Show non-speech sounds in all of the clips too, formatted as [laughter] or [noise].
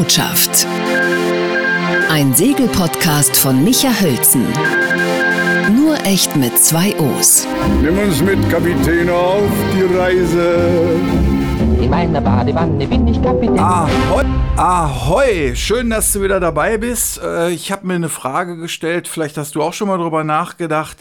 Botschaft. Ein Segelpodcast von Micha Hölzen. Nur echt mit zwei O's. Nimm uns mit, Kapitän, auf die Reise. In meiner Badewanne bin ich Kapitän. Ahoi, ahoi, schön, dass du wieder dabei bist. Äh, Ich habe mir eine Frage gestellt, vielleicht hast du auch schon mal drüber nachgedacht.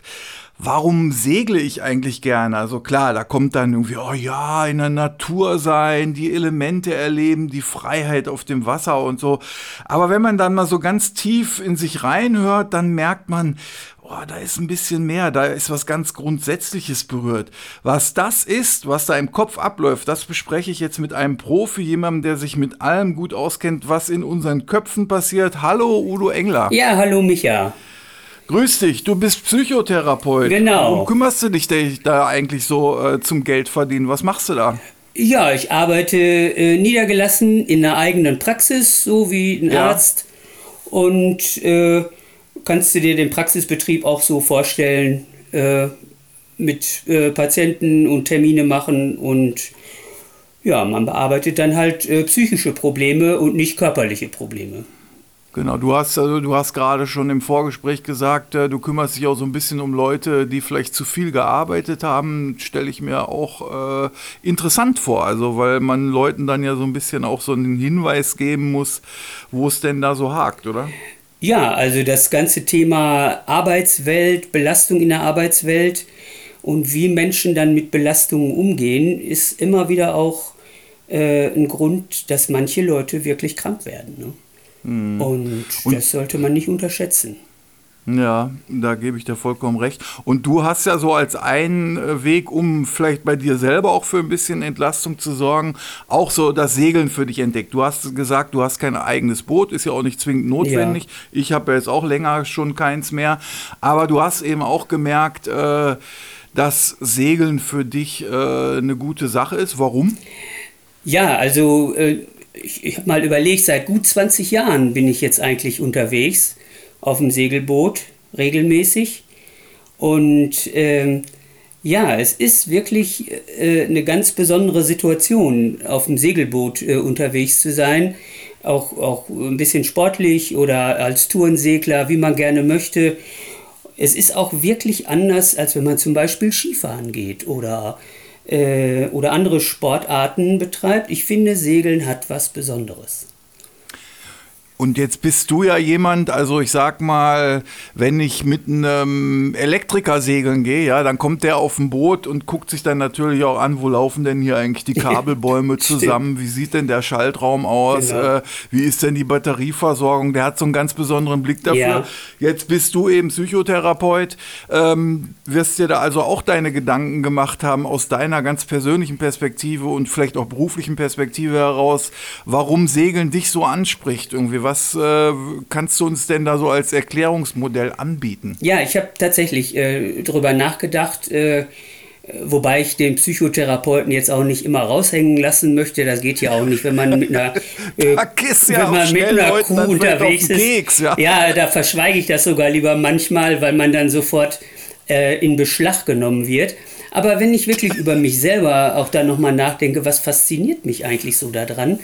Warum segle ich eigentlich gerne? Also klar, da kommt dann irgendwie, oh ja, in der Natur sein, die Elemente erleben, die Freiheit auf dem Wasser und so. Aber wenn man dann mal so ganz tief in sich reinhört, dann merkt man, oh, da ist ein bisschen mehr, da ist was ganz Grundsätzliches berührt. Was das ist, was da im Kopf abläuft, das bespreche ich jetzt mit einem Profi, jemandem, der sich mit allem gut auskennt, was in unseren Köpfen passiert. Hallo, Udo Engler. Ja, hallo Micha. Grüß dich, du bist Psychotherapeut. Genau. Warum kümmerst du dich da eigentlich so äh, zum Geld verdienen? Was machst du da? Ja, ich arbeite äh, niedergelassen in einer eigenen Praxis, so wie ein Ja. Arzt. Und äh, kannst du dir den Praxisbetrieb auch so vorstellen, äh, mit äh, Patienten und Termine machen und ja, man bearbeitet dann halt äh, psychische Probleme und nicht körperliche Probleme. Genau, du hast also du hast gerade schon im Vorgespräch gesagt, äh, du kümmerst dich auch so ein bisschen um Leute, die vielleicht zu viel gearbeitet haben. Stelle ich mir auch äh, interessant vor, also weil man Leuten dann ja so ein bisschen auch so einen Hinweis geben muss, wo es denn da so hakt, oder? Ja, also das ganze Thema Arbeitswelt, Belastung in der Arbeitswelt und wie Menschen dann mit Belastungen umgehen, ist immer wieder auch äh, ein Grund, dass manche Leute wirklich krank werden. Ne? Und, das sollte man nicht unterschätzen. Ja, da gebe ich dir vollkommen recht. Und du hast ja so als einen äh, Weg, um vielleicht bei dir selber auch für ein bisschen Entlastung zu sorgen, auch so das Segeln für dich entdeckt. Du hast gesagt, du hast kein eigenes Boot, ist ja auch nicht zwingend notwendig. Ich habe ja jetzt auch länger schon keins mehr. Aber du hast eben auch gemerkt, äh, dass Segeln für dich äh, eine gute Sache ist. Warum? Ja, also äh, ich, ich habe mal überlegt, seit gut 20 Jahren bin ich jetzt eigentlich unterwegs auf dem Segelboot regelmäßig. Und ähm, ja, es ist wirklich äh, eine ganz besondere Situation, auf dem Segelboot äh, unterwegs zu sein. Auch, auch ein bisschen sportlich oder als Tourensegler, wie man gerne möchte. Es ist auch wirklich anders, als wenn man zum Beispiel Skifahren geht oder, äh, oder andere Sportarten betreibt. Ich finde, Segeln hat was Besonderes. Und jetzt bist du ja jemand, also ich sag mal, wenn ich mit einem Elektriker segeln gehe, ja, dann kommt der auf ein Boot und guckt sich dann natürlich auch an, wo laufen denn hier eigentlich die [laughs] Kabelbäume zusammen, wie sieht denn der Schaltraum aus, Genau. äh, wie ist denn die Batterieversorgung, der hat so einen ganz besonderen Blick dafür. Ja. Jetzt bist du eben Psychotherapeut, ähm, wirst dir da also auch deine Gedanken gemacht haben aus deiner ganz persönlichen Perspektive und vielleicht auch beruflichen Perspektive heraus, warum Segeln dich so anspricht irgendwie. Was äh, kannst du uns denn da so als Erklärungsmodell anbieten? Ja, ich habe tatsächlich äh, drüber nachgedacht, äh, wobei ich den Psychotherapeuten jetzt auch nicht immer raushängen lassen möchte. Das geht ja auch nicht, wenn man mit einer, [laughs] äh, ja wenn man mit einer Leuten Kuh unterwegs ist. Keks, ja. ja, da verschweige ich das sogar lieber manchmal, weil man dann sofort äh, in Beschlag genommen wird. Aber wenn ich wirklich über mich selber auch da nochmal nachdenke, was fasziniert mich eigentlich so daran?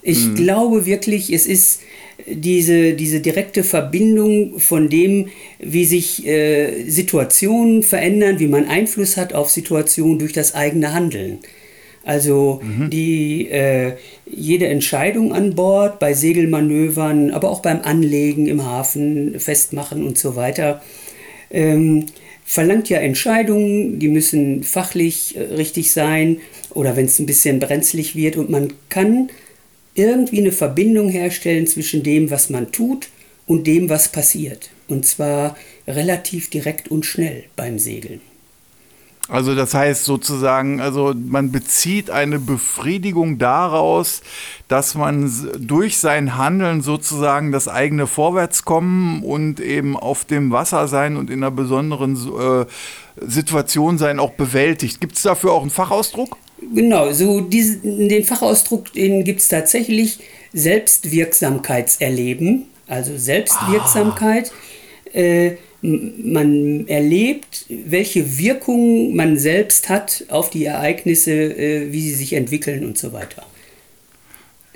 Ich Mhm. glaube wirklich, es ist diese, diese direkte Verbindung von dem, wie sich äh, Situationen verändern, wie man Einfluss hat auf Situationen durch das eigene Handeln. Also die, äh, jede Entscheidung an Bord, bei Segelmanövern, aber auch beim Anlegen im Hafen, Festmachen und so weiter, ähm, verlangt ja Entscheidungen, die müssen fachlich äh, richtig sein oder wenn es ein bisschen brenzlig wird und man kann irgendwie eine Verbindung herstellen zwischen dem, was man tut und dem, was passiert. Und zwar relativ direkt und schnell beim Segeln. Also das heißt sozusagen, also man bezieht eine Befriedigung daraus, dass man durch sein Handeln sozusagen das eigene Vorwärtskommen und eben auf dem Wasser sein und in einer besonderen äh, Situation sein auch bewältigt. Gibt es dafür auch einen Fachausdruck? Genau, so diesen, den Fachausdruck, den gibt es tatsächlich Selbstwirksamkeitserleben, also Selbstwirksamkeit. Äh, m- man erlebt, welche Wirkung man selbst hat auf die Ereignisse, äh, wie sie sich entwickeln und so weiter.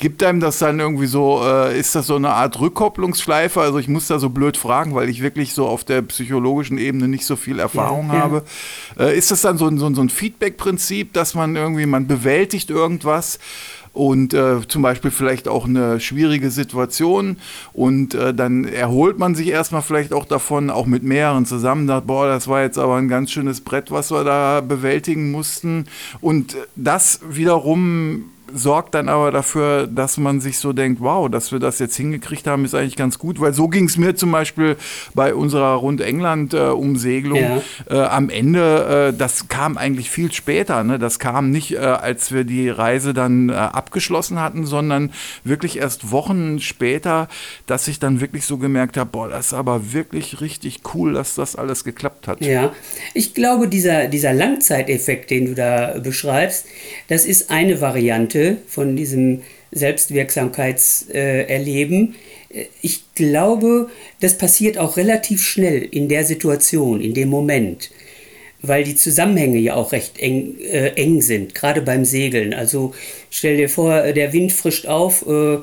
Gibt einem das dann irgendwie so, äh, ist das so eine Art Rückkopplungsschleife? Also ich muss da so blöd fragen, weil ich wirklich so auf der psychologischen Ebene nicht so viel Erfahrung ja, habe. Ja. Äh, ist das dann so, so, so ein Feedback-Prinzip, dass man irgendwie, man bewältigt irgendwas? und äh, zum Beispiel vielleicht auch eine schwierige Situation und äh, dann erholt man sich erstmal vielleicht auch davon, auch mit mehreren zusammen, sagt, boah, das war jetzt aber ein ganz schönes Brett, was wir da bewältigen mussten und das wiederum sorgt dann aber dafür, dass man sich so denkt, wow, dass wir das jetzt hingekriegt haben, ist eigentlich ganz gut, weil so ging es mir zum Beispiel bei unserer Rund-England-Umsegelung äh, ja. äh, am Ende, äh, das kam eigentlich viel später, ne? das kam nicht, äh, als wir die Reise dann äh, abgeschlossen hatten, sondern wirklich erst Wochen später, dass ich dann wirklich so gemerkt habe, boah, das ist aber wirklich richtig cool, dass das alles geklappt hat. Ja, ich glaube, dieser, dieser Langzeiteffekt, den du da beschreibst, das ist eine Variante, Seite von diesem Selbstwirksamkeitserleben. Äh, ich glaube, das passiert auch relativ schnell in der Situation, in dem Moment, weil die Zusammenhänge ja auch recht eng, äh, eng sind, gerade beim Segeln. Also stell dir vor, der Wind frischt auf, äh, äh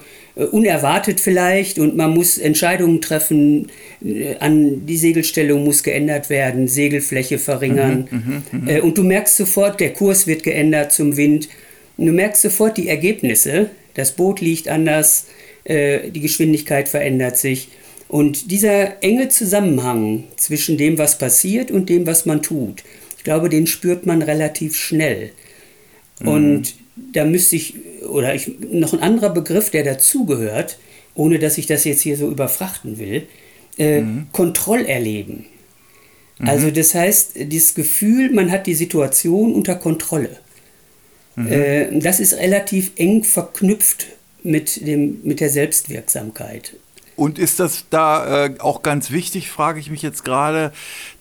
unerwartet vielleicht, und man muss Entscheidungen treffen, äh, an die Segelstellung muss geändert werden, Segelfläche verringern. Mhm, mh, mh. Äh, und du merkst sofort, der Kurs wird geändert zum Wind und du merkst sofort die Ergebnisse. Das Boot liegt anders, äh, die Geschwindigkeit verändert sich. Und dieser enge Zusammenhang zwischen dem, was passiert und dem, was man tut, ich glaube, den spürt man relativ schnell. Mhm. Und da müsste ich, oder ich, noch ein anderer Begriff, der dazugehört, ohne dass ich das jetzt hier so überfrachten will, äh, mhm. Kontrollerleben. Mhm. Also das heißt, das Gefühl, man hat die Situation unter Kontrolle. Mhm. Äh, das ist relativ eng verknüpft mit, dem, mit der Selbstwirksamkeit. Und ist das da äh, auch ganz wichtig, frage ich mich jetzt gerade,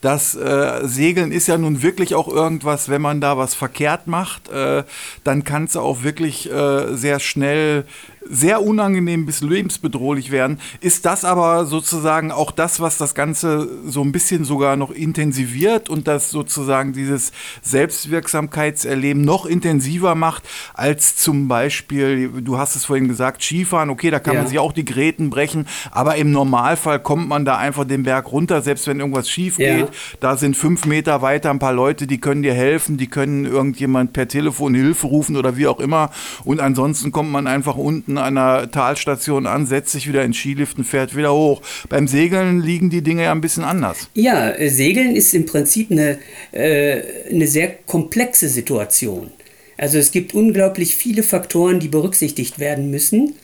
das äh, Segeln ist ja nun wirklich auch irgendwas, wenn man da was verkehrt macht, äh, dann kann es auch wirklich äh, sehr schnell sehr unangenehm bis lebensbedrohlich werden. Ist das aber sozusagen auch das, was das Ganze so ein bisschen sogar noch intensiviert und das sozusagen dieses Selbstwirksamkeitserleben noch intensiver macht, als zum Beispiel, du hast es vorhin gesagt, Skifahren, okay, da kann ja. man sich auch die Gräten brechen, aber im Normalfall kommt man da einfach den Berg runter, selbst wenn irgendwas schief ja. geht. Da sind fünf Meter weiter ein paar Leute, die können dir helfen, die können irgendjemand per Telefon Hilfe rufen oder wie auch immer. Und ansonsten kommt man einfach unten an einer Talstation an, setzt sich wieder in Skiliften, fährt wieder hoch. Beim Segeln liegen die Dinge ja ein bisschen anders. Ja, äh, Segeln ist im Prinzip eine, äh, eine sehr komplexe Situation. Also es gibt unglaublich viele Faktoren, die berücksichtigt werden müssen.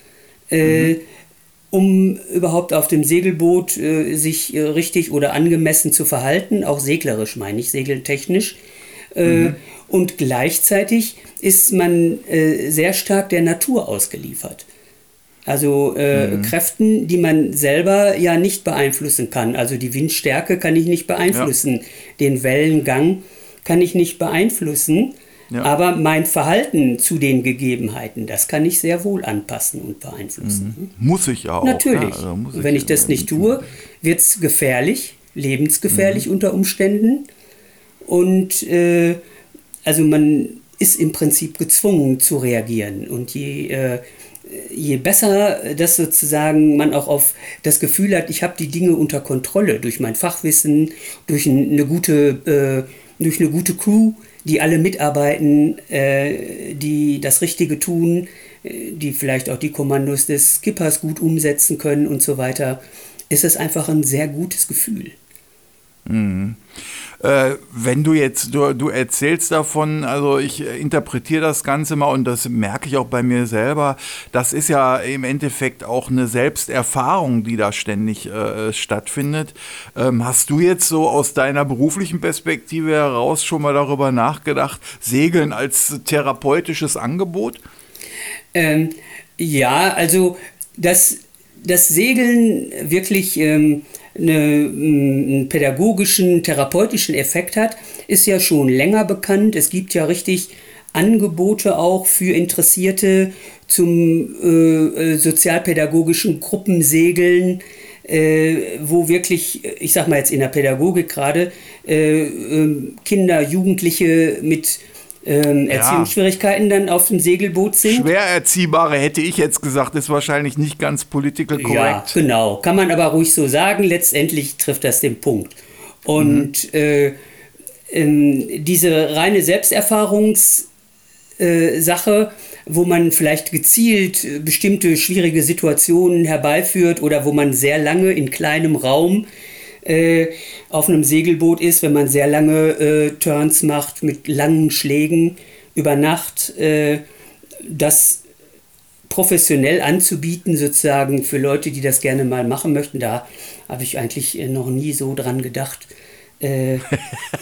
Äh, mhm um überhaupt auf dem Segelboot äh, sich äh, richtig oder angemessen zu verhalten, auch seglerisch meine ich, segeltechnisch. Äh, mhm. Und gleichzeitig ist man äh, sehr stark der Natur ausgeliefert. Also äh, mhm. Kräften, die man selber ja nicht beeinflussen kann. Also die Windstärke kann ich nicht beeinflussen, ja. den Wellengang kann ich nicht beeinflussen. Ja. Aber mein Verhalten zu den Gegebenheiten, das kann ich sehr wohl anpassen und beeinflussen. Mhm. Muss ich auch. Natürlich. Ja, also ich Wenn ich das nicht tue, wird es gefährlich, lebensgefährlich mhm. unter Umständen. Und äh, also man ist im Prinzip gezwungen zu reagieren. Und je, äh, je besser das sozusagen man auch auf das Gefühl hat, ich habe die Dinge unter Kontrolle durch mein Fachwissen, durch eine gute, äh, durch eine gute Crew, die alle mitarbeiten, äh, die das Richtige tun, äh, die vielleicht auch die Kommandos des Skippers gut umsetzen können und so weiter, ist es einfach ein sehr gutes Gefühl. Mhm. Äh, wenn du jetzt, du, du erzählst davon, also ich interpretiere das Ganze mal und das merke ich auch bei mir selber, das ist ja im Endeffekt auch eine Selbsterfahrung, die da ständig äh, stattfindet. Ähm, hast du jetzt so aus deiner beruflichen Perspektive heraus schon mal darüber nachgedacht, Segeln als therapeutisches Angebot? Ähm, ja, also das, das Segeln wirklich... Ähm, eine, einen pädagogischen, therapeutischen Effekt hat, ist ja schon länger bekannt. Es gibt ja richtig Angebote auch für Interessierte zum äh, äh sozialpädagogischen Gruppensegeln, äh, wo wirklich, ich sag mal jetzt in der Pädagogik gerade, äh, ähm, Kinder, Jugendliche mit ähm, Erziehungsschwierigkeiten dann auf dem Segelboot sind. Schwer erziehbare hätte ich jetzt gesagt, ist wahrscheinlich nicht ganz political correct. Ja, genau. Kann man aber ruhig so sagen. Letztendlich trifft das den Punkt. Und mhm. äh, ähm, diese reine Selbsterfahrungssache, äh, wo man vielleicht gezielt äh, bestimmte schwierige Situationen herbeiführt oder wo man sehr lange in kleinem Raum äh, auf einem Segelboot ist, wenn man sehr lange äh, Turns macht mit langen Schlägen über Nacht, äh, das professionell anzubieten, sozusagen für Leute, die das gerne mal machen möchten, da habe ich eigentlich äh, noch nie so dran gedacht. Äh,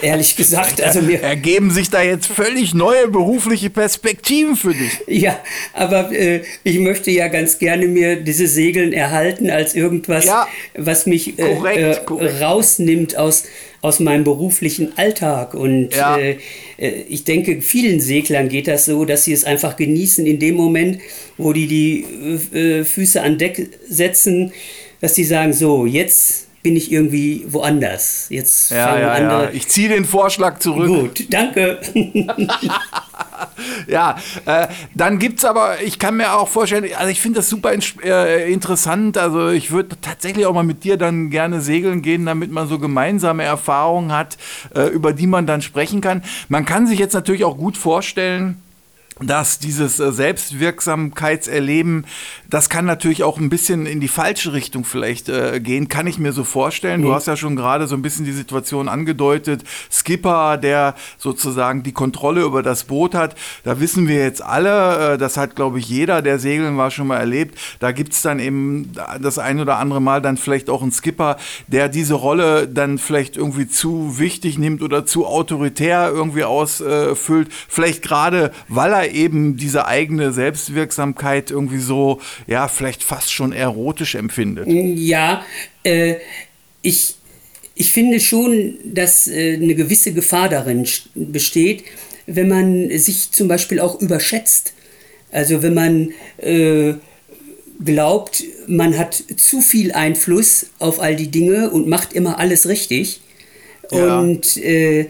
ehrlich gesagt, also [laughs] mir ergeben sich da jetzt völlig neue berufliche Perspektiven für dich. Ja, aber äh, ich möchte ja ganz gerne mir diese Segeln erhalten als irgendwas, ja, was mich äh, korrekt, äh, korrekt. rausnimmt aus aus meinem beruflichen Alltag und ja. Äh, äh, ich denke, vielen Seglern geht das so, dass sie es einfach genießen in dem Moment, wo die die Füße an Deck setzen, dass sie sagen, so jetzt bin ich irgendwie woanders. Jetzt ja, ja, andere. Ja. Ich ziehe den Vorschlag zurück. Gut, danke. [laughs] ja, äh, dann gibt es aber, ich kann mir auch vorstellen, also ich finde das super äh, interessant. Also ich würde tatsächlich auch mal mit dir dann gerne segeln gehen, damit man so gemeinsame Erfahrungen hat, äh, über die man dann sprechen kann. Man kann sich jetzt natürlich auch gut vorstellen, dass dieses äh, Selbstwirksamkeitserleben, das kann natürlich auch ein bisschen in die falsche Richtung vielleicht äh, gehen, kann ich mir so vorstellen. Mhm. Du hast ja schon gerade so ein bisschen die Situation angedeutet. Skipper, der sozusagen die Kontrolle über das Boot hat, da wissen wir jetzt alle, äh, das hat, glaube ich, jeder, der segeln war, schon mal erlebt. Da gibt es dann eben das ein oder andere Mal dann vielleicht auch einen Skipper, der diese Rolle dann vielleicht irgendwie zu wichtig nimmt oder zu autoritär irgendwie ausfüllt. vielleicht gerade, weil er eben diese eigene Selbstwirksamkeit irgendwie so, ja, vielleicht fast schon erotisch empfindet. Ja, äh, ich, ich finde schon, dass äh, eine gewisse Gefahr darin besteht, wenn man sich zum Beispiel auch überschätzt. Also wenn man äh, glaubt, man hat zu viel Einfluss auf all die Dinge und macht immer alles richtig. Ja. Und äh,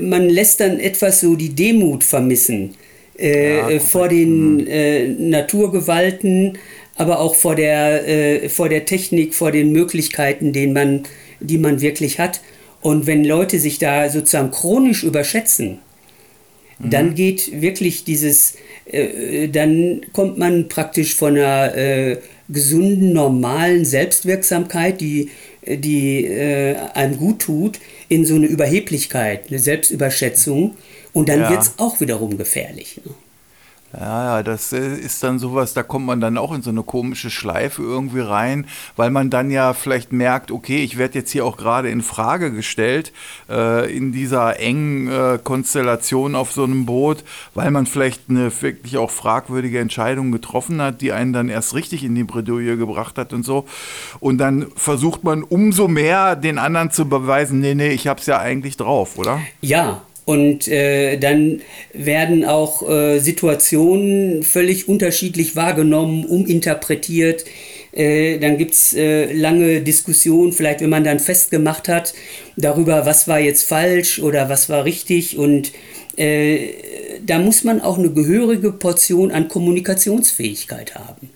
man lässt dann etwas so die Demut vermissen äh, ja, äh, vor den mhm. äh, Naturgewalten, aber auch vor der, äh, vor der Technik, vor den Möglichkeiten, den man, die man wirklich hat. Und wenn Leute sich da sozusagen chronisch überschätzen, mhm. dann geht wirklich dieses, äh, dann kommt man praktisch von einer äh, gesunden, normalen Selbstwirksamkeit, die, die äh, einem gut tut, in so eine Überheblichkeit, eine Selbstüberschätzung. Und dann ja. wird es auch wiederum gefährlich. Ne? Ja, ja, das äh, ist dann sowas, da kommt man dann auch in so eine komische Schleife irgendwie rein, weil man dann ja vielleicht merkt, okay, ich werde jetzt hier auch gerade in Frage gestellt äh, in dieser engen äh, Konstellation auf so einem Boot, weil man vielleicht eine wirklich auch fragwürdige Entscheidung getroffen hat, die einen dann erst richtig in die Bredouille gebracht hat und so. Und dann versucht man umso mehr den anderen zu beweisen, nee, nee, ich hab's ja eigentlich drauf, oder? Ja, und äh, dann werden auch äh, Situationen völlig unterschiedlich wahrgenommen, uminterpretiert. Äh, dann gibt es äh, lange Diskussionen, vielleicht wenn man dann festgemacht hat, darüber, was war jetzt falsch oder was war richtig. Und äh, da muss man auch eine gehörige Portion an Kommunikationsfähigkeit haben,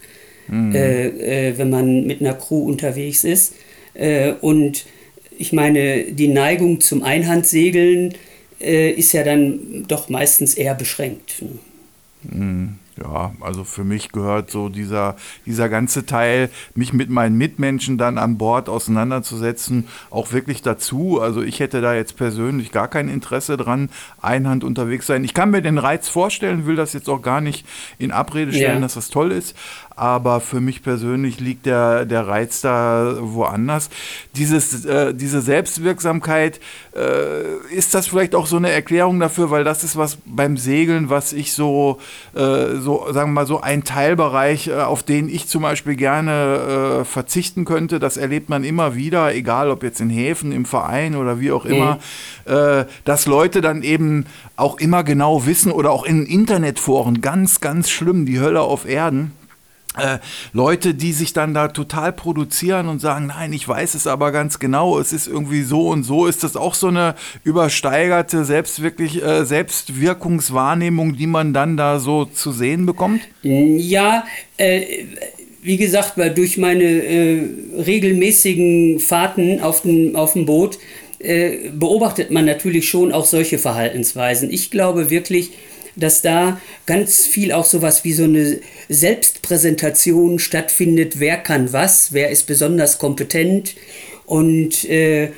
mhm. Äh, wenn man mit einer Crew unterwegs ist. und ich meine, die Neigung zum Einhandsegeln, äh, ist ja dann doch meistens eher beschränkt. Mhm. Ja, also für mich gehört so dieser, dieser ganze Teil, mich mit meinen Mitmenschen dann an Bord auseinanderzusetzen, auch wirklich dazu. Also ich hätte da jetzt persönlich gar kein Interesse dran, einhand unterwegs sein. Ich kann mir den Reiz vorstellen, will das jetzt auch gar nicht in Abrede stellen, ja. dass das toll ist aber für mich persönlich liegt der, der Reiz da woanders. Dieses, äh, diese Selbstwirksamkeit, äh, ist das vielleicht auch so eine Erklärung dafür, weil das ist was beim Segeln, was ich so, äh, so sagen wir mal, so ein Teilbereich, äh, auf den ich zum Beispiel gerne äh, verzichten könnte. Das erlebt man immer wieder, egal ob jetzt in Häfen, im Verein oder wie auch immer, mhm. dass Leute dann eben auch immer genau wissen oder auch in Internetforen, ganz, ganz schlimm, die Hölle auf Erden äh, Leute, die sich dann da total produzieren und sagen, nein, ich weiß es aber ganz genau, es ist irgendwie so und so. Ist das auch so eine übersteigerte Selbstwirklich, äh, Selbstwirkungswahrnehmung, die man dann da so zu sehen bekommt? Ja, äh, wie gesagt, weil durch meine äh, regelmäßigen Fahrten auf dem, auf dem Boot äh, beobachtet man natürlich schon auch solche Verhaltensweisen. Ich glaube wirklich, dass da ganz viel auch sowas wie so eine Selbstpräsentation stattfindet. Wer kann was? Wer ist besonders kompetent? Und äh,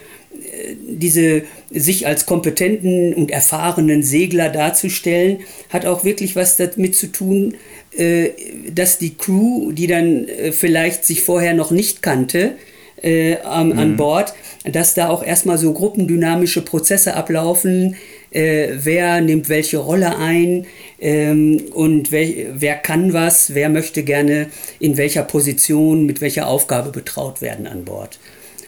diese sich als kompetenten und erfahrenen Segler darzustellen, hat auch wirklich was damit zu tun, äh, dass die Crew, die dann äh, vielleicht sich vorher noch nicht kannte, äh, an, mhm. an Bord, dass da auch erstmal so gruppendynamische Prozesse ablaufen, äh, wer nimmt welche Rolle ein ähm, und wer, wer kann was, wer möchte gerne in welcher Position, mit welcher Aufgabe betraut werden an Bord.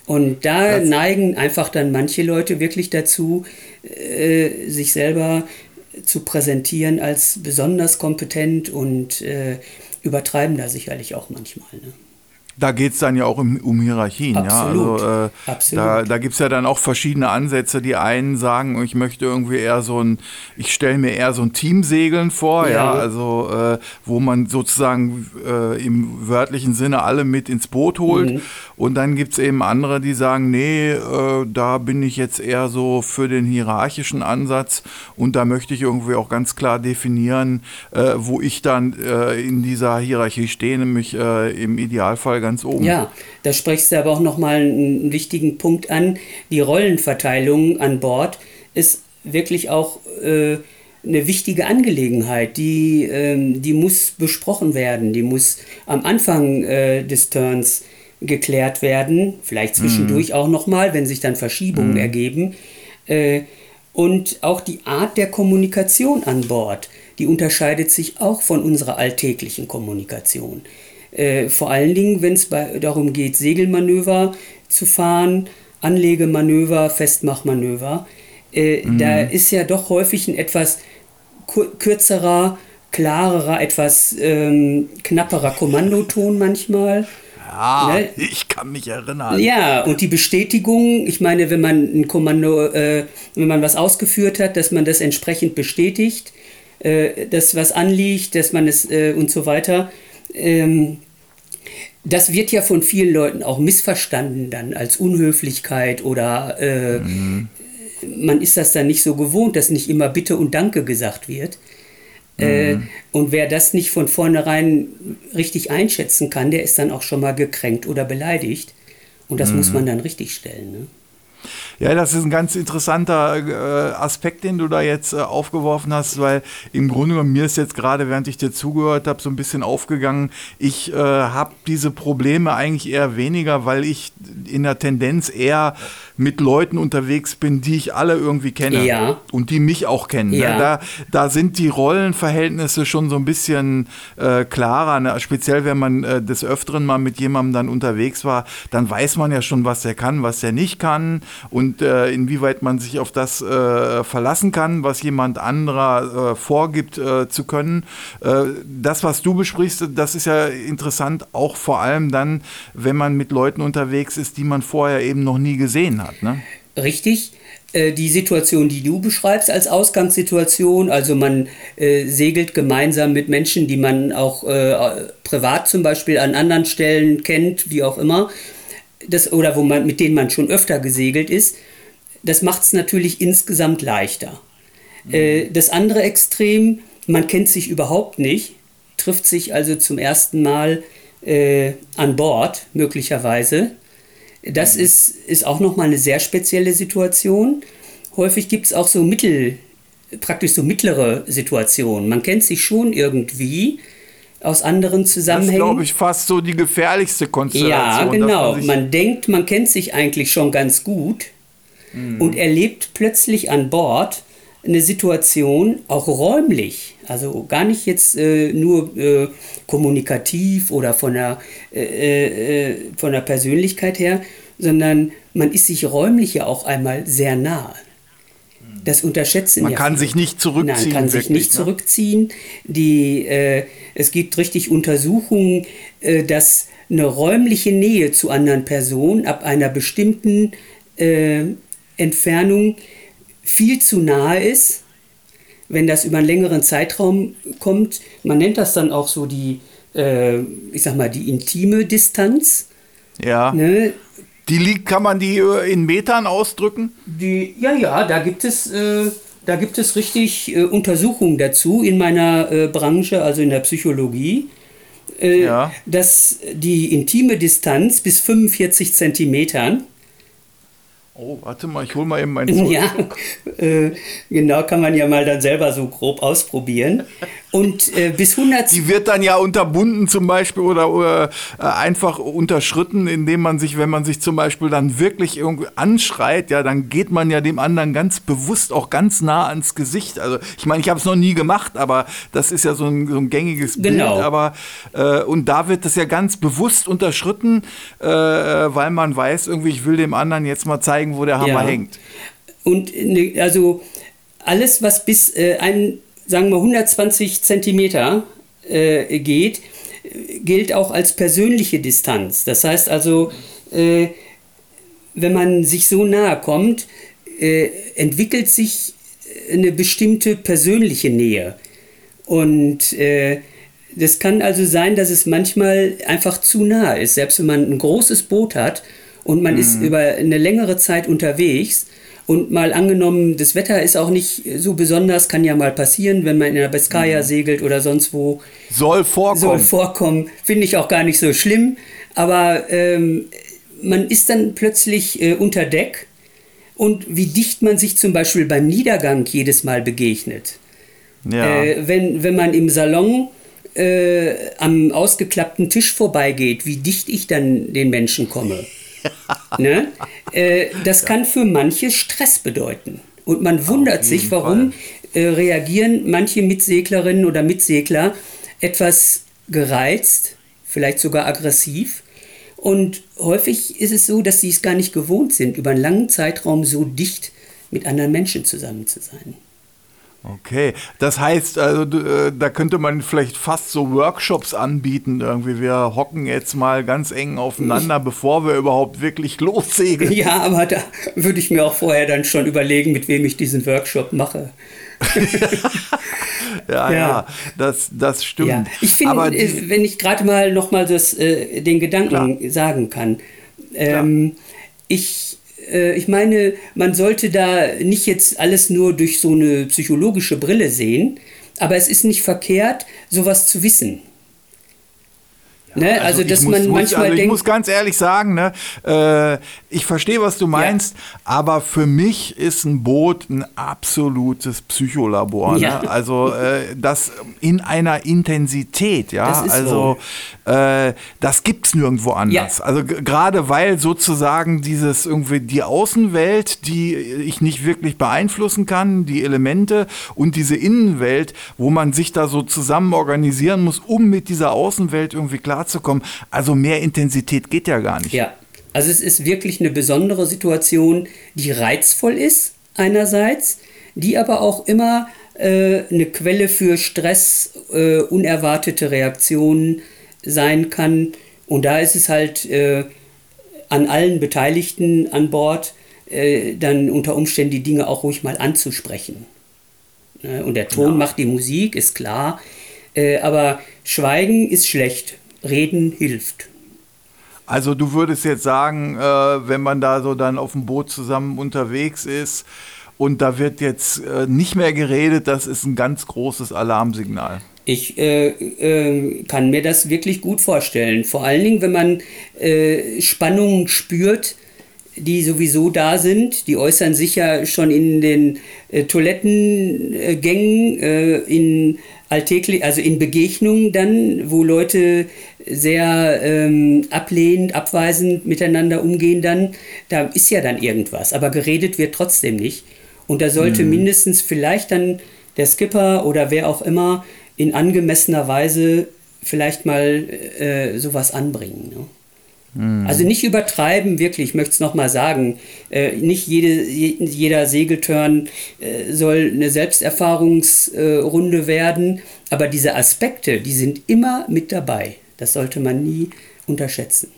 Und da das neigen einfach dann manche Leute wirklich dazu, äh, sich selber zu präsentieren als besonders kompetent und äh, übertreiben da sicherlich auch manchmal. Ne? Da geht es dann ja auch um, um Hierarchien. Absolut. Ja? Also, äh, Absolut. Da, da gibt es ja dann auch verschiedene Ansätze. Die einen sagen, ich möchte irgendwie eher so ein, ich stelle mir eher so ein Teamsegeln vor, ja, ja also äh, wo man sozusagen äh, im wörtlichen Sinne alle mit ins Boot holt. Mhm. Und dann gibt es eben andere, die sagen, nee, äh, da bin ich jetzt eher so für den hierarchischen Ansatz und da möchte ich irgendwie auch ganz klar definieren, äh, wo ich dann äh, in dieser Hierarchie stehe, nämlich im Idealfall ganz oben. Ja, da sprichst du aber auch nochmal einen wichtigen Punkt an. Die Rollenverteilung an Bord ist wirklich auch äh, eine wichtige Angelegenheit. Die, ähm, die muss besprochen werden. Die muss am Anfang äh, des Turns geklärt werden. Vielleicht zwischendurch mhm. auch nochmal, wenn sich dann Verschiebungen mhm. ergeben. Äh, und auch die Art der Kommunikation an Bord, die unterscheidet sich auch von unserer alltäglichen Kommunikation. Äh, vor allen Dingen, wenn es darum geht, Segelmanöver zu fahren, Anlegemanöver, Festmachmanöver. Äh, mhm. Da ist ja doch häufig ein etwas kürzerer, klarerer, etwas ähm, knapperer Kommandoton manchmal. Ja, ne? ich kann mich erinnern. Ja, und die Bestätigung, ich meine, wenn man ein Kommando, äh, wenn man was ausgeführt hat, dass man das entsprechend bestätigt, äh, dass was anliegt, dass man es äh, und so weiter ähm, das wird ja von vielen Leuten auch missverstanden dann als Unhöflichkeit oder äh, mhm. man ist das dann nicht so gewohnt, dass nicht immer Bitte und Danke gesagt wird. Äh, mhm. Äh, und wer das nicht von vornherein richtig einschätzen kann, der ist dann auch schon mal gekränkt oder beleidigt. Und das mhm. muss man dann richtig stellen. Ne? Ja, das ist ein ganz interessanter äh, Aspekt, den du da jetzt äh, aufgeworfen hast, weil im Grunde genommen mir ist jetzt gerade, während ich dir zugehört habe, so ein bisschen aufgegangen, ich äh, habe diese Probleme eigentlich eher weniger, weil ich in der Tendenz eher mit Leuten unterwegs bin, die ich alle irgendwie kenne ja. und die mich auch kennen. Ne? Ja. Da, da sind die Rollenverhältnisse schon so ein bisschen äh, klarer, ne? speziell wenn man äh, des Öfteren mal mit jemandem dann unterwegs war, dann weiß man ja schon, was er kann, was er nicht kann und äh, inwieweit man sich auf das äh, verlassen kann, was jemand anderer äh, vorgibt äh, zu können. das, was du besprichst, das ist ja interessant, auch vor allem dann, wenn man mit Leuten unterwegs ist, die man vorher eben noch nie gesehen hat hat. Ne? Richtig. Äh, die Situation, die du beschreibst als Ausgangssituation, also man äh, segelt gemeinsam mit Menschen, die man auch äh, privat zum Beispiel an anderen Stellen kennt, wie auch immer, das, oder wo man, mit denen man schon öfter gesegelt ist, das macht es natürlich insgesamt leichter. Mhm. Das andere Extrem, man kennt sich überhaupt nicht, trifft sich also zum ersten Mal äh, an Bord, möglicherweise das mhm. ist, ist auch nochmal eine sehr spezielle Situation. Häufig gibt es auch so mittel, praktisch so mittlere Situationen. Man kennt sich schon irgendwie aus anderen Zusammenhängen. Das ist, glaube ich, fast so die gefährlichste Konstellation. Ja, genau. Man, man, denkt, man kennt sich eigentlich schon ganz gut mhm. und erlebt plötzlich an Bord eine Situation, auch räumlich, also gar nicht jetzt äh, nur äh, kommunikativ oder von der, äh, äh, von der Persönlichkeit her, sondern man ist sich räumlich ja auch einmal sehr nah. Das unterschätzen Man ja kann viele. sich nicht zurückziehen. Nein, kann sich wirklich, nicht ne? zurückziehen. Die, äh, es gibt richtig Untersuchungen, äh, dass eine räumliche Nähe zu anderen Personen ab einer bestimmten äh, Entfernung viel zu nahe ist, wenn das über einen längeren Zeitraum kommt. Man nennt das dann auch so die, äh, ich sag mal, die intime Distanz. Ja. Ne? Die liegt, kann man die äh, in Metern ausdrücken? Die, ja, ja, da gibt es, äh, da gibt es richtig äh, Untersuchungen dazu in meiner äh, Branche, also in der Psychologie, äh, Ja. dass die intime Distanz bis 45 Zentimetern, Oh, warte mal, ich hole mal eben meinen [laughs] Zeug. ja, äh, genau, kann man ja mal dann selber so grob ausprobieren, und äh, bis 100 Die wird dann ja unterbunden zum Beispiel oder, oder äh, einfach unterschritten, indem man sich, wenn man sich zum Beispiel dann wirklich irgendwie anschreit, ja, dann geht man ja dem anderen ganz bewusst auch ganz nah ans Gesicht. Also ich meine, ich habe es noch nie gemacht, aber das ist ja so ein, so ein gängiges Genau. Bild. Aber äh, und da wird das ja ganz bewusst unterschritten, äh, weil man weiß, irgendwie, ich will dem anderen jetzt mal zeigen, wo der Hammer Ja. hängt. Und ne, also alles, was bis äh, ein, sagen wir 120 Zentimeter äh, geht, gilt auch als persönliche Distanz. Das heißt also, äh, wenn man sich so nahe kommt, äh, entwickelt sich eine bestimmte persönliche Nähe. Und äh, das kann also sein, dass es manchmal einfach zu nah ist. Selbst wenn man ein großes Boot hat und man ist über eine längere Zeit unterwegs und mal angenommen, das Wetter ist auch nicht so besonders, kann ja mal passieren, wenn man in der Biskaya segelt oder sonst wo, Soll vorkommen. soll vorkommen. Finde ich auch gar nicht so schlimm. Aber ähm, man ist dann plötzlich äh, unter Deck und wie dicht man sich zum Beispiel beim Niedergang jedes Mal begegnet. ja. Äh, wenn, wenn man im Salon äh, am ausgeklappten Tisch vorbeigeht, wie dicht ich dann den Menschen komme. [laughs] ne? äh, das kann für manche Stress bedeuten. Und man wundert sich, warum äh, reagieren manche Mitseglerinnen oder Mitsegler etwas gereizt, vielleicht sogar aggressiv. Und häufig ist es so, dass sie es gar nicht gewohnt sind, über einen langen Zeitraum so dicht mit anderen Menschen zusammen zu sein. Okay, das heißt, also äh, da könnte man vielleicht fast so Workshops anbieten. Irgendwie, wir hocken jetzt mal ganz eng aufeinander, [laughs] bevor wir überhaupt wirklich lossegeln. Ja, aber da würde ich mir auch vorher dann schon überlegen, mit wem ich diesen Workshop mache. [laughs] Ja, ja, Ja. das, das stimmt. Ja, ich finde, äh, wenn ich gerade mal noch mal das, äh, den Gedanken sagen kann. Ähm, ich, ich meine, man sollte da nicht jetzt alles nur durch so eine psychologische Brille sehen, aber es ist nicht verkehrt, sowas zu wissen. Ne? Also, ich dass muss, man muss, manchmal also ich denkt, muss ganz ehrlich sagen, ne, äh, ich verstehe, was du meinst, aber für mich ist ein Boot ein absolutes Psycholabor. Ja. Ne? Also äh, das in einer Intensität, ja. Also äh, das gibt's nirgendwo anders. Ja. Also gerade weil sozusagen dieses irgendwie die Außenwelt, die ich nicht wirklich beeinflussen kann, die Elemente und diese Innenwelt, wo man sich da so zusammen organisieren muss, um mit dieser Außenwelt irgendwie klarzukommen. Also mehr Intensität geht ja gar nicht. Ja, also es ist wirklich eine besondere Situation, die reizvoll ist einerseits, die aber auch immer äh, eine Quelle für Stress, äh, unerwartete Reaktionen sein kann. Und da ist es halt äh, an allen Beteiligten an Bord, äh, dann unter Umständen die Dinge auch ruhig mal anzusprechen. Ne? Und der Ton macht die Musik, ist klar. Äh, aber Schweigen ist schlecht, Reden hilft. Also du würdest jetzt sagen, äh, wenn man da so dann auf dem Boot zusammen unterwegs ist und da wird jetzt äh, nicht mehr geredet, das ist ein ganz großes Alarmsignal. Ich äh, äh, kann mir das wirklich gut vorstellen. Vor allen Dingen, wenn man äh, Spannungen spürt, die sowieso da sind. Die äußern sich ja schon in den äh, Toilettengängen, äh, in alltäglich, also in Begegnungen dann, wo Leute sehr ähm, ablehnend, abweisend miteinander umgehen dann. Da ist ja dann irgendwas, aber geredet wird trotzdem nicht. Und da sollte mindestens vielleicht dann der Skipper oder wer auch immer in angemessener Weise vielleicht mal äh, sowas anbringen. Ne? Also nicht übertreiben, wirklich, ich möchte es nochmal sagen. Äh, nicht jede, je, jeder Segeltörn äh, soll eine Selbsterfahrungsrunde äh, werden, aber diese Aspekte, die sind immer mit dabei. Das sollte man nie unterschätzen.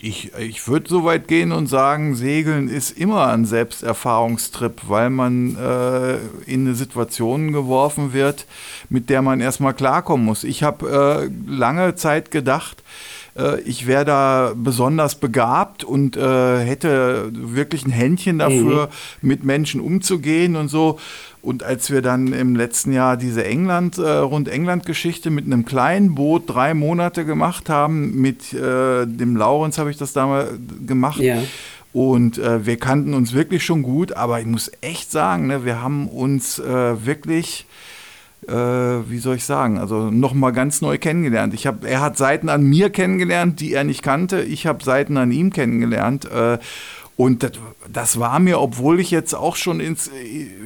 Ich, ich würde so weit gehen und sagen, Segeln ist immer ein Selbsterfahrungstrip, weil man äh, in eine Situation geworfen wird, mit der man erstmal klarkommen muss. Ich habe äh, lange Zeit gedacht, äh, ich wäre da besonders begabt und äh, hätte wirklich ein Händchen dafür, mhm. mit Menschen umzugehen und so. Und als wir dann im letzten Jahr diese England, äh, rund England-Geschichte mit einem kleinen Boot drei Monate gemacht haben, mit äh, dem Laurenz habe ich das damals gemacht. Ja. Und äh, wir kannten uns wirklich schon gut, aber ich muss echt sagen, ne, wir haben uns äh, wirklich äh, wie soll ich sagen, also nochmal ganz neu kennengelernt. Ich hab, er hat Seiten an mir kennengelernt, die er nicht kannte. Ich habe Seiten an ihm kennengelernt. Äh, und das, das, war mir, obwohl ich jetzt auch schon ins,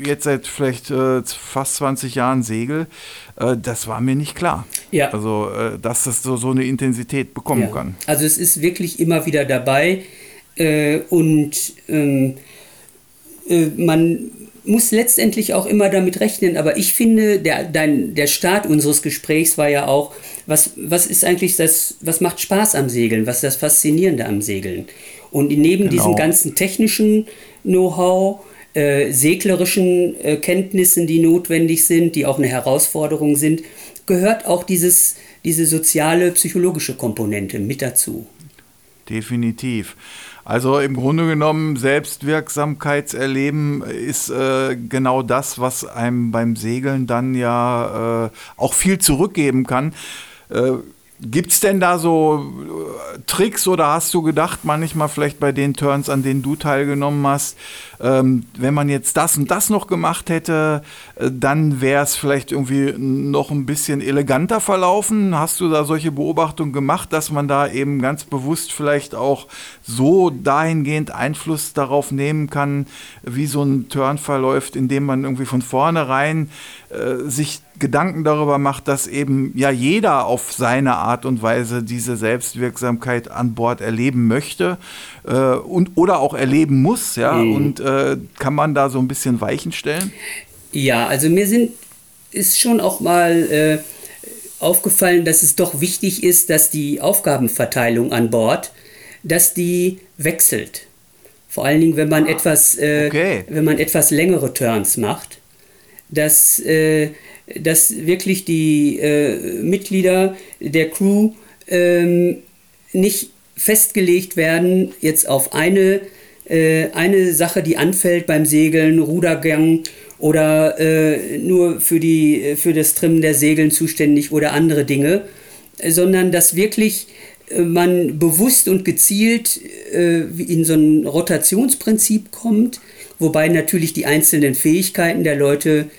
jetzt seit vielleicht äh, fast 20 Jahren segel, äh, das war mir nicht klar. Ja. Also, äh, dass das so, so eine Intensität bekommen ja. kann. Also es ist wirklich immer wieder dabei äh, und ähm, äh, man muss letztendlich auch immer damit rechnen, aber ich finde, der, dein, der Start unseres Gesprächs war ja auch, was, was ist eigentlich das, was macht Spaß am Segeln, was ist das Faszinierende am Segeln? Und neben genau. diesem ganzen technischen Know-how, äh, seglerischen äh, Kenntnissen, die notwendig sind, die auch eine Herausforderung sind, gehört auch dieses, diese soziale, psychologische Komponente mit dazu. Definitiv. Also im Grunde genommen, Selbstwirksamkeitserleben ist äh, genau das, was einem beim Segeln dann ja äh, auch viel zurückgeben kann. Äh, Gibt es denn da so äh, Tricks oder hast du gedacht, manchmal vielleicht bei den Turns, an denen du teilgenommen hast, ähm, wenn man jetzt das und das noch gemacht hätte, äh, dann wäre es vielleicht irgendwie noch ein bisschen eleganter verlaufen? Hast du da solche Beobachtungen gemacht, dass man da eben ganz bewusst vielleicht auch so dahingehend Einfluss darauf nehmen kann, wie so ein Turn verläuft, indem man irgendwie von vornherein äh, sich Gedanken darüber macht, dass eben ja jeder auf seine Art und Weise diese Selbstwirksamkeit an Bord erleben möchte äh, und oder auch erleben muss, ja. Mhm. Und äh, kann man da so ein bisschen Weichen stellen? Ja, also mir sind ist schon auch mal äh, aufgefallen, dass es doch wichtig ist, dass die Aufgabenverteilung an Bord, dass die wechselt. Vor allen Dingen, wenn man etwas, äh, okay. wenn man etwas längere Turns macht, dass äh, dass wirklich die äh, Mitglieder der Crew ähm, nicht festgelegt werden jetzt auf eine, äh, eine Sache, die anfällt beim Segeln, Rudergang oder äh, nur für, die, für das Trimmen der Segeln zuständig oder andere Dinge, sondern dass wirklich äh, man bewusst und gezielt äh, in so ein Rotationsprinzip kommt, wobei natürlich die einzelnen Fähigkeiten der Leute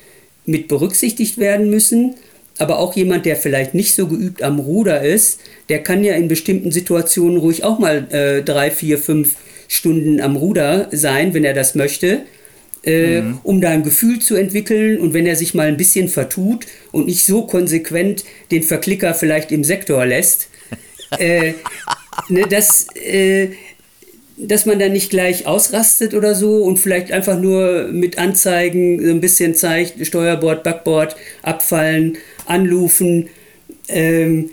mit berücksichtigt werden müssen. Aber auch jemand, der vielleicht nicht so geübt am Ruder ist, der kann ja in bestimmten Situationen ruhig auch mal äh, drei, vier, fünf Stunden am Ruder sein, wenn er das möchte, äh, mhm. um da ein Gefühl zu entwickeln. Und wenn er sich mal ein bisschen vertut und nicht so konsequent den Verklicker vielleicht im Sektor lässt, äh, ne, das, äh, dass man dann nicht gleich ausrastet oder so und vielleicht einfach nur mit Anzeigen so ein bisschen zeigt, Steuerbord, Backbord, abfallen, anrufen. Ähm,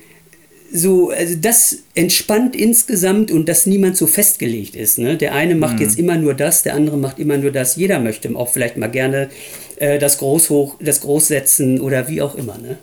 so, also das entspannt insgesamt und dass niemand so festgelegt ist. Ne? Der eine macht mhm. jetzt immer nur das, der andere macht immer nur das. Jeder möchte auch vielleicht mal gerne äh, das Groß hoch, das Groß setzen oder wie auch immer. Ne?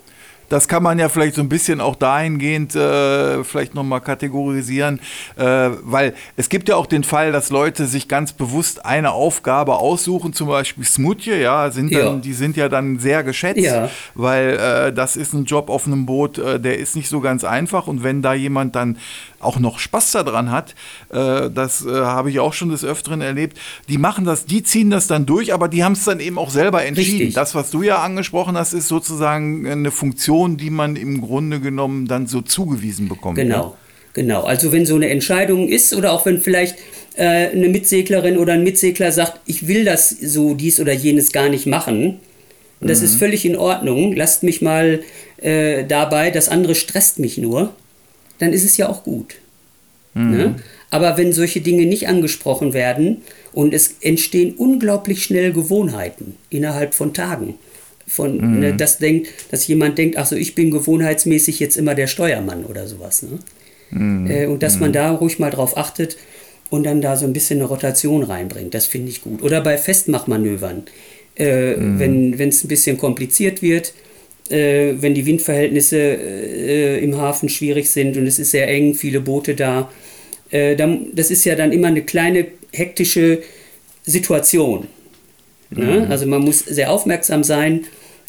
Das kann man ja vielleicht so ein bisschen auch dahingehend äh, vielleicht nochmal kategorisieren, äh, weil es gibt ja auch den Fall, dass Leute sich ganz bewusst eine Aufgabe aussuchen, zum Beispiel Smutje, ja, sind dann, ja. die sind ja dann sehr geschätzt, ja. weil äh, das ist ein Job auf einem Boot, äh, der ist nicht so ganz einfach und wenn da jemand dann auch noch Spaß daran hat, äh, das äh, habe ich auch schon des Öfteren erlebt, die machen das, die ziehen das dann durch, aber die haben es dann eben auch selber entschieden. Richtig. Das, was du ja angesprochen hast, ist sozusagen eine Funktion, die man im Grunde genommen dann so zugewiesen bekommt. Genau, ne? genau. Also wenn so eine Entscheidung ist oder auch wenn vielleicht äh, eine Mitseglerin oder ein Mitsegler sagt, ich will das so dies oder jenes gar nicht machen, das mhm. ist völlig in Ordnung. Lasst mich mal äh, dabei, das andere stresst mich nur dann ist es ja auch gut. Ne? Aber wenn solche Dinge nicht angesprochen werden und es entstehen unglaublich schnell Gewohnheiten innerhalb von Tagen. Von, ne, das denkt, dass jemand denkt, ach so, ich bin gewohnheitsmäßig jetzt immer der Steuermann oder sowas. Ne? Äh, und dass man da ruhig mal drauf achtet und dann da so ein bisschen eine Rotation reinbringt, das finde ich gut. Oder bei Festmachmanövern, äh, wenn es ein bisschen kompliziert wird, äh, wenn die Windverhältnisse äh, im Hafen schwierig sind und es ist sehr eng, viele Boote da, äh, dann, das ist ja dann immer eine kleine hektische Situation. Ne? Also man muss sehr aufmerksam sein,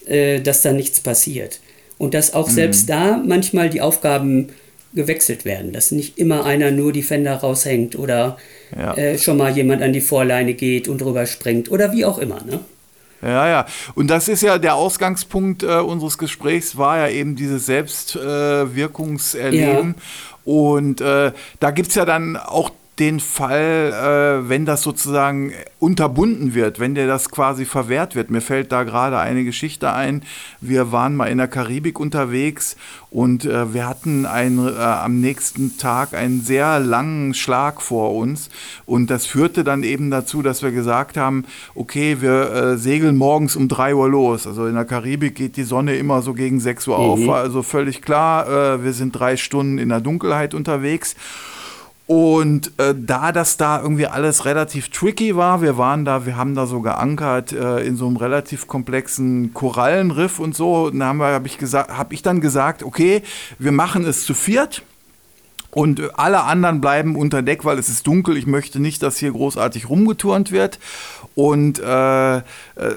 äh, dass da nichts passiert. Und dass auch selbst da manchmal die Aufgaben gewechselt werden, dass nicht immer einer nur die Fender raushängt oder Ja. äh, schon mal jemand an die Vorleine geht und drüber springt oder wie auch immer. Ne? Ja, ja. Und das ist ja der Ausgangspunkt äh, unseres Gesprächs, war ja eben dieses Selbstwirkungserleben. Und äh, da gibt es ja dann auch den Fall, äh, wenn das sozusagen unterbunden wird, wenn dir das quasi verwehrt wird. Mir fällt da gerade eine Geschichte ein. Wir waren mal in der Karibik unterwegs und äh, wir hatten ein, äh, am nächsten Tag einen sehr langen Schlag vor uns. Und das führte dann eben dazu, dass wir gesagt haben, okay, wir äh, segeln morgens um 3 Uhr los. Also in der Karibik geht die Sonne immer so gegen 6 Uhr auf. War also völlig klar, äh, wir sind drei Stunden in der Dunkelheit unterwegs. Und äh, da das da irgendwie alles relativ tricky war, wir waren da, wir haben da so geankert äh, in so einem relativ komplexen Korallenriff und so, da haben wir, habe ich gesagt, habe ich dann gesagt, okay, wir machen es zu viert. Und alle anderen bleiben unter Deck, weil es ist dunkel. Ich möchte nicht, dass hier großartig rumgeturnt wird. Und äh, äh,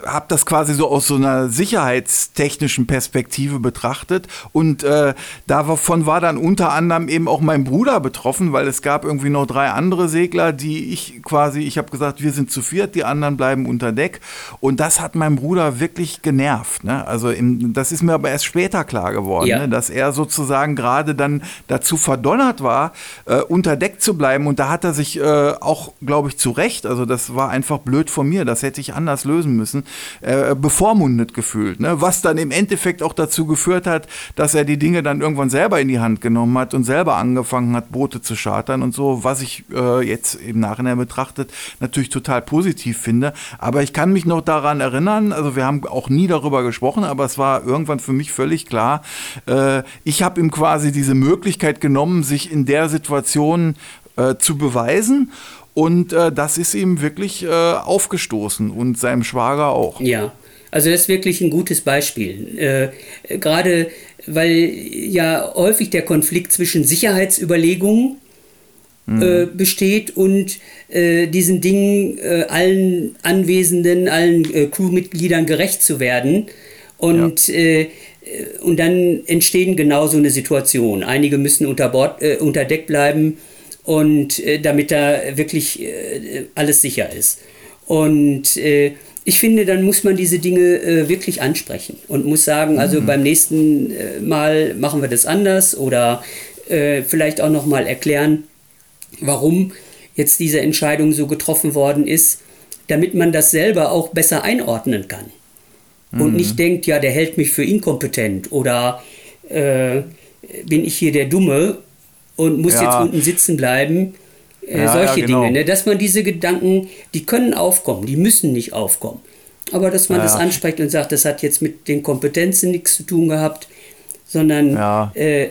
habe das quasi so aus so einer sicherheitstechnischen Perspektive betrachtet. Und äh, davon war dann unter anderem eben auch mein Bruder betroffen, weil es gab irgendwie noch drei andere Segler, die ich quasi, ich habe gesagt, wir sind zu viert, die anderen bleiben unter Deck. Und das hat meinen Bruder wirklich genervt. Ne? Also im, das ist mir aber erst später klar geworden, Ja. ne? dass er sozusagen gerade dann dazu verdonnert war, äh, unter Deck zu bleiben. Und da hat er sich äh, auch, glaube ich, zu Recht, also das war einfach blöd von mir, das hätte ich anders lösen müssen, äh, bevormundet gefühlt. Ne? Was dann im Endeffekt auch dazu geführt hat, dass er die Dinge dann irgendwann selber in die Hand genommen hat und selber angefangen hat, Boote zu chartern und so, was ich äh, jetzt im Nachhinein betrachtet natürlich total positiv finde. Aber ich kann mich noch daran erinnern, also wir haben auch nie darüber gesprochen, aber es war irgendwann für mich völlig klar, äh, ich habe ihm quasi diese Möglichkeit genommen, sich in der Situation äh, zu beweisen. Und äh, das ist ihm wirklich äh, aufgestoßen und seinem Schwager auch. Ja, also das ist wirklich ein gutes Beispiel. Äh, Gerade weil ja häufig der Konflikt zwischen Sicherheitsüberlegungen äh, besteht und äh, diesen Dingen äh, allen Anwesenden, allen Crewmitgliedern gerecht zu werden. Und, äh, und dann entstehen genau so eine Situation. Einige müssen unter, Bord, äh, unter Deck bleiben und äh, damit da wirklich äh, alles sicher ist. Und äh, ich finde, dann muss man diese Dinge äh, wirklich ansprechen und muss sagen, also beim nächsten äh, Mal machen wir das anders oder äh, vielleicht auch noch mal erklären, warum jetzt diese Entscheidung so getroffen worden ist, damit man das selber auch besser einordnen kann. Und nicht denkt, ja, der hält mich für inkompetent oder bin ich hier der Dumme und muss Ja. jetzt unten sitzen bleiben. Äh, Ja, solche ja, genau. Dinge. Ne? Dass man diese Gedanken, die können aufkommen, die müssen nicht aufkommen. Aber dass man das anspricht und sagt, das hat jetzt mit den Kompetenzen nichts zu tun gehabt, sondern äh,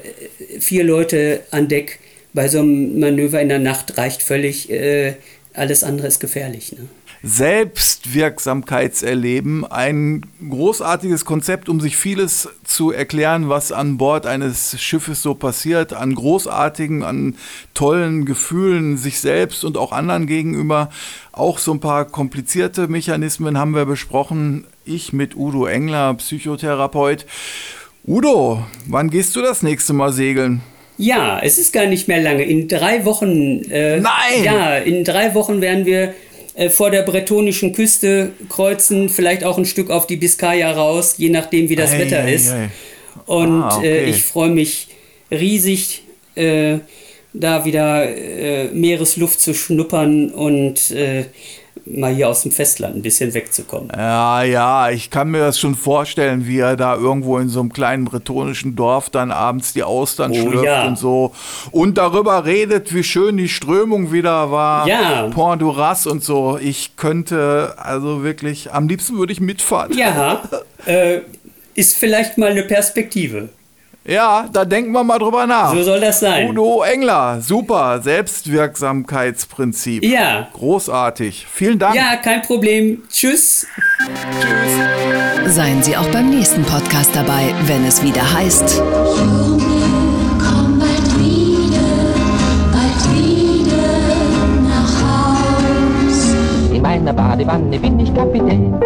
vier Leute an Deck bei so einem Manöver in der Nacht reicht völlig. Äh, alles andere ist gefährlich. Ne? Selbstwirksamkeitserleben, ein großartiges Konzept, um sich vieles zu erklären, was an Bord eines Schiffes so passiert, an großartigen, an tollen Gefühlen sich selbst und auch anderen gegenüber. Auch so ein paar komplizierte Mechanismen haben wir besprochen. Ich mit Udo Engler, Psychotherapeut. Udo, wann gehst du das nächste Mal segeln? Ja, es ist gar nicht mehr lange. In drei Wochen. Äh, Nein! Ja, in drei Wochen werden wir vor der bretonischen Küste kreuzen, vielleicht auch ein Stück auf die Biskaya raus, je nachdem, wie das Ei, Wetter ei, ist. ei. Und Ah, okay. äh, ich freue mich riesig, äh, da wieder äh, Meeresluft zu schnuppern und äh, mal hier aus dem Festland ein bisschen wegzukommen. Ja, ja, ich kann mir das schon vorstellen, wie er da irgendwo in so einem kleinen bretonischen Dorf dann abends die Austern Oh, schlürft ja. und so und darüber redet, wie schön die Strömung wieder war. Ja. Pont du Ras und so. Ich könnte also wirklich, am liebsten würde ich mitfahren. Ja, äh, ist vielleicht mal eine Perspektive. Ja, da denken wir mal drüber nach. So soll das sein. Udo Engler, super, Selbstwirksamkeitsprinzip. Ja. Großartig. Vielen Dank. Ja, kein Problem. Tschüss. Seien Sie auch beim nächsten Podcast dabei, wenn es wieder heißt. Junge, komm bald wieder, bald wieder nach Haus. In meiner Badewanne bin ich Kapitän.